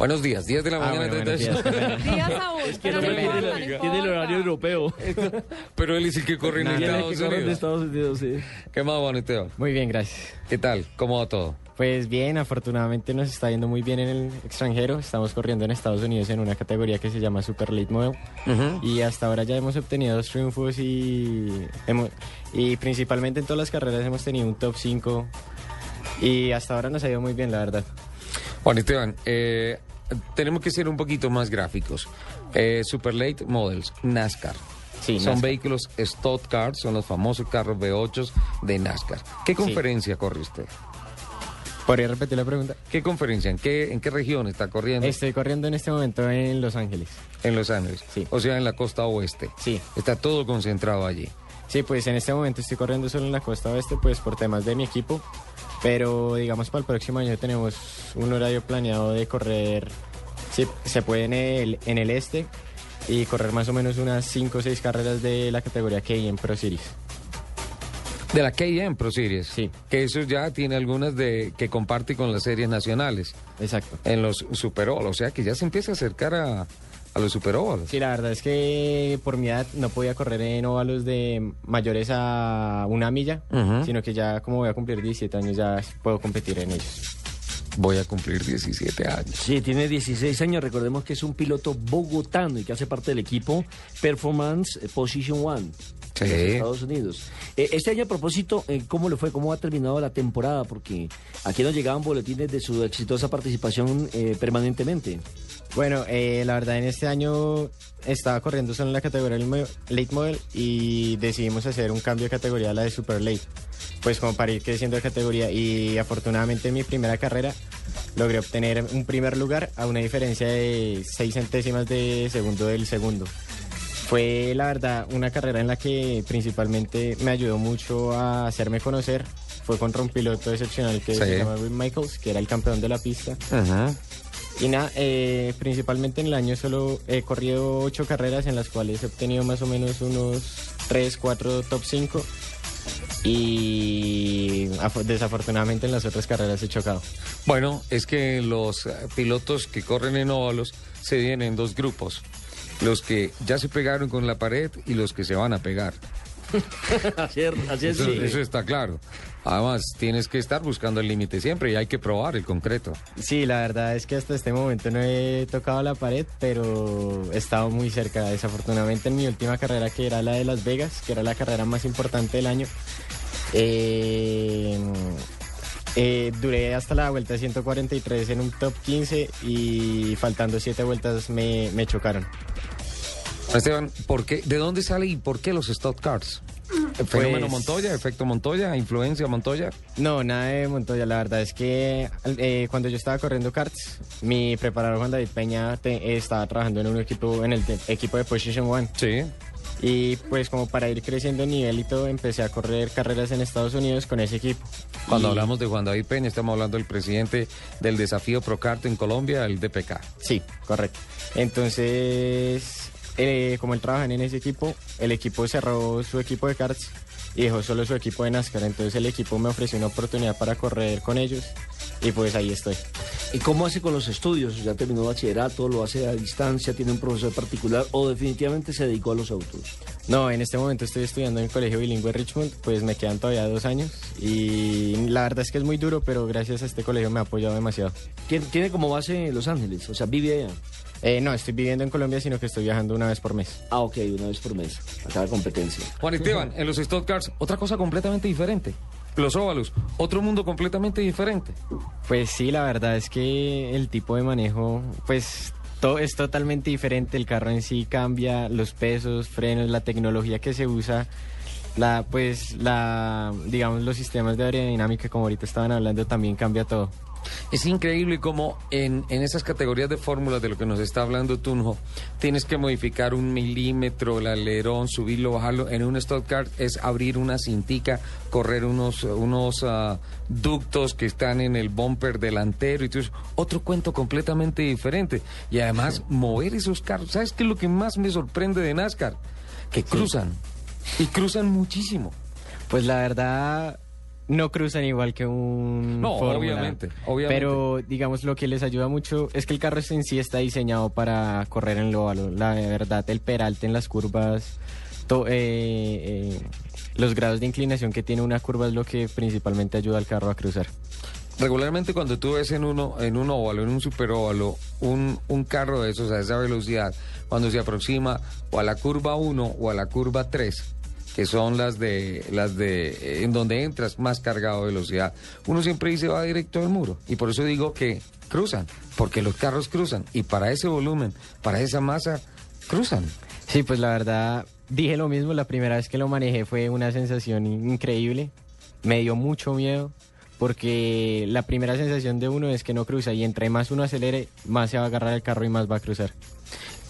Buenos días, 10 de la Ah, mañana. bueno, buenos 32. días. Días aún. pero no importa, no Tiene el horario europeo. Pero él es el que corre en Estados que de Unidos. Estados Unidos, sí. ¿Qué más, Juan Esteban? Muy bien, gracias. ¿Qué tal? ¿Cómo va todo? Pues bien, afortunadamente nos está yendo muy bien en el extranjero. Estamos corriendo en Estados Unidos en una categoría que se llama Super Late Model. Y hasta ahora ya hemos obtenido dos triunfos y, hemos- y principalmente en todas las carreras hemos tenido un top 5. Y hasta ahora nos ha ido muy bien, la verdad. Juan Esteban, eh, tenemos que ser un poquito más gráficos. Eh, Super Late Models, NASCAR. Sí, son NASCAR. vehículos Stock Cars, son los famosos carros V8 de NASCAR. ¿Qué conferencia corre usted? ¿Podría repetir la pregunta? ¿Qué conferencia? ¿En qué, en qué región está corriendo? Estoy corriendo en este momento en Los Ángeles. En Los Ángeles. Sí. O sea, en la costa oeste. Sí. Está todo concentrado allí. Sí, pues en este momento estoy corriendo solo en la costa oeste, pues por temas de mi equipo. Pero digamos para el próximo año tenemos un horario planeado de correr, sí, se puede en el, en el este y correr más o menos unas 5 o 6 carreras de la categoría en Pro Series. De la KM Pro Series. Sí. Que eso ya tiene algunas de que comparte con las series nacionales Exacto. en los Super Bowl. O sea que ya se empieza a acercar a, a los Super Bowl. Sí, la verdad es que por mi edad no podía correr en óvalos de mayores a una milla, sino que ya como voy a cumplir 17 años ya puedo competir en ellos. Voy a cumplir 17 años. Sí, tiene 16 años. Recordemos que es un piloto bogotano y que hace parte del equipo Performance Position One. Sí. los Estados Unidos. Eh, este año, a propósito, eh, ¿cómo le fue? ¿Cómo ha terminado la temporada? Porque aquí nos llegaban boletines de su exitosa participación eh, permanentemente. Bueno, eh, la verdad en este año estaba corriendo solo en la categoría Late Model y decidimos hacer un cambio de categoría a la de Super Late, pues como para ir creciendo de categoría y afortunadamente en mi primera carrera logré obtener un primer lugar a una diferencia de 6 centésimas de segundo del segundo. Fue la verdad una carrera en la que principalmente me ayudó mucho a hacerme conocer. Fue contra un piloto excepcional que Sí. se llama Will Michaels, que era el campeón de la pista. Ajá. Y nada, eh, principalmente en el año solo he corrido ocho carreras en las cuales he obtenido más o menos unos 3, 4 top 5 y afo- desafortunadamente en las otras carreras he chocado. Bueno, es que los eh, pilotos que corren en óvalos se dividen en dos grupos. Los que ya se pegaron con la pared y los que se van a pegar. así es, así es, Eso, sí. eso está claro. Además, tienes que estar buscando el límite siempre y hay que probar el concreto. Sí, la verdad es que hasta este momento no he tocado la pared, pero he estado muy cerca. Desafortunadamente en mi última carrera, que era la de Las Vegas, que era la carrera más importante del año, eh, eh, duré hasta la vuelta 143 en un top 15 y faltando 7 vueltas me, me chocaron. Esteban, ¿por qué, ¿de dónde sale y por qué los Stock Cars? ¿Fenómeno Pues- Montoya? ¿Efecto Montoya? ¿Influencia Montoya? No, nada de Montoya. La verdad es que eh, cuando yo estaba corriendo karts, mi preparador Juan David Peña te- estaba trabajando en un equipo, en el equipo de Position One. Sí. Y pues como para ir creciendo en nivel y todo, empecé a correr carreras en Estados Unidos con ese equipo. Cuando Y- hablamos de Juan David Peña, estamos hablando del presidente del desafío Procart en Colombia, el DPK. Sí, correcto. Entonces, eh, como él trabaja en ese equipo, el equipo cerró su equipo de karts y dejó solo su equipo de NASCAR. Entonces el equipo me ofreció una oportunidad para correr con ellos y pues ahí estoy. ¿Y cómo hace con los estudios? ¿Ya terminó bachillerato? ¿Lo hace a distancia? ¿Tiene un profesor particular? ¿O definitivamente se dedicó a los autos? No, en este momento estoy estudiando en el Colegio Bilingüe Richmond, pues me quedan todavía dos años y la verdad es que es muy duro, pero gracias a este colegio me ha apoyado demasiado. ¿Tiene, tiene como base Los Ángeles? O sea, vive allá. Eh, no, estoy viviendo en Colombia, sino que estoy viajando una vez por mes. Ah, ok, una vez por mes. A cada competencia. Juan Esteban, en los Stock Cars, otra cosa completamente diferente. Los óvalos, otro mundo completamente diferente. Pues sí, la verdad es que el tipo de manejo, pues todo es totalmente diferente. El carro en sí cambia, los pesos, frenos, la tecnología que se usa La, pues, la, digamos, los sistemas de aerodinámica, como ahorita estaban hablando, también cambia todo. Es increíble cómo en, en esas categorías de fórmulas de lo que nos está hablando Tunjo, tienes que modificar un milímetro el alerón, subirlo, bajarlo. En un stock car es abrir una cintica, correr unos, unos ah, ductos que están en el bumper delantero y todo eso. Otro cuento completamente diferente. Y además, mover esos carros. ¿Sabes qué es lo que más me sorprende de NASCAR? Que cruzan. Y cruzan muchísimo. Pues la verdad, no cruzan igual que un No, Fórmula, obviamente, obviamente. Pero digamos lo que les ayuda mucho es que el carro en sí está diseñado para correr en lo óvalo. La verdad, el peralte en las curvas, to- eh, eh, los grados de inclinación que tiene una curva es lo que principalmente ayuda al carro a cruzar. Regularmente cuando tú ves en uno, en un óvalo, en un superóvalo, un, un carro de esos a esa velocidad, cuando se aproxima o a la curva 1 o a la curva 3, que son las de las de eh, en donde entras más cargado de velocidad, uno siempre dice va directo al muro. Y por eso digo que cruzan, porque los carros cruzan. Y para ese volumen, para esa masa, cruzan. Sí, pues la verdad, dije lo mismo, la primera vez que lo manejé fue una sensación in- increíble, me dio mucho miedo, porque la primera sensación de uno es que no cruza y entre más uno acelere, más se va a agarrar el carro y más va a cruzar.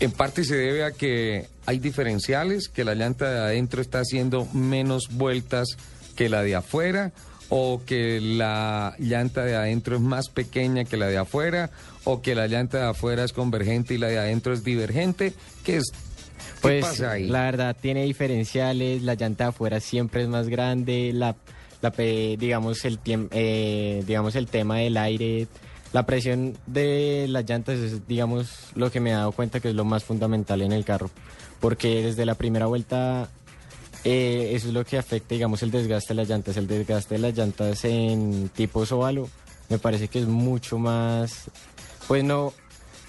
En parte se debe a que hay diferenciales, que la llanta de adentro está haciendo menos vueltas que la de afuera, o que la llanta de adentro es más pequeña que la de afuera, o que la llanta de afuera es convergente y la de adentro es divergente. ¿Qué es? ¿Qué Pues pasa ahí? la verdad tiene diferenciales, la llanta de afuera siempre es más grande, la, digamos el eh, digamos el tema del aire, la presión de las llantas es digamos lo que me he dado cuenta que es lo más fundamental en el carro, porque desde la primera vuelta eh, eso es lo que afecta digamos el desgaste de las llantas, el desgaste de las llantas en tipo óvalo me parece que es mucho más pues no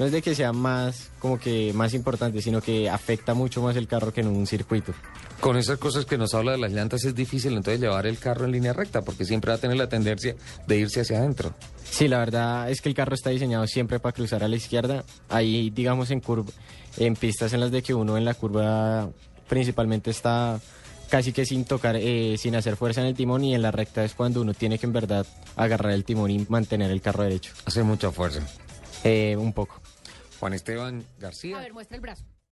no es de que sea más como que más importante, sino que afecta mucho más el carro que en un circuito. Con esas cosas que nos habla de las llantas es difícil entonces llevar el carro en línea recta, porque siempre va a tener la tendencia de irse hacia adentro. Sí, la verdad es que el carro está diseñado siempre para cruzar a la izquierda. Ahí, digamos, en curva, en pistas en las de que uno en la curva principalmente está casi que sin tocar, eh, sin hacer fuerza en el timón y en la recta es cuando uno tiene que en verdad agarrar el timón y mantener el carro derecho. Hace mucha fuerza. Eh, un poco. Juan Esteban García. A ver, muestra el brazo.